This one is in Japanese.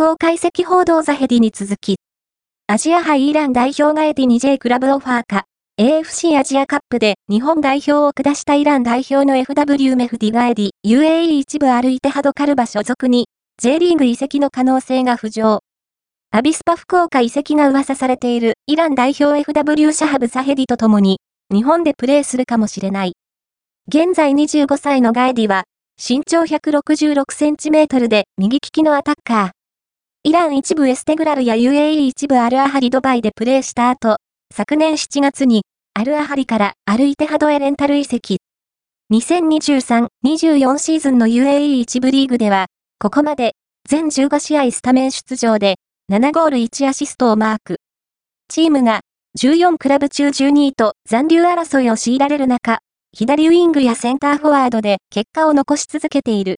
福岡移籍報道ザヘディに続き、アジア杯イラン代表がエディ 2J クラブオファーか、AFC アジアカップで日本代表を下したイラン代表の FW メフディ・ガエディ、UAE 一部アルイテハド・カルバ所属に、J リーグ移籍の可能性が浮上。アビスパ福岡移籍が噂されているイラン代表 FW シャハブ・ザヘディと共に、日本でプレーするかもしれない。現在25歳のガエディは、身長166センチメートルで右利きのアタッカー。イラン一部エステグラルや UAE 一部アルアハリドバイでプレーした後、昨年7月にアルアハリから歩いてハドエレンタル移籍。2023-24シーズンの UAE 一部リーグでは、ここまで全15試合スタメン出場で7ゴール1アシストをマーク。チームが14クラブ中12位と残留争いを強いられる中、左ウィングやセンターフォワードで結果を残し続けている。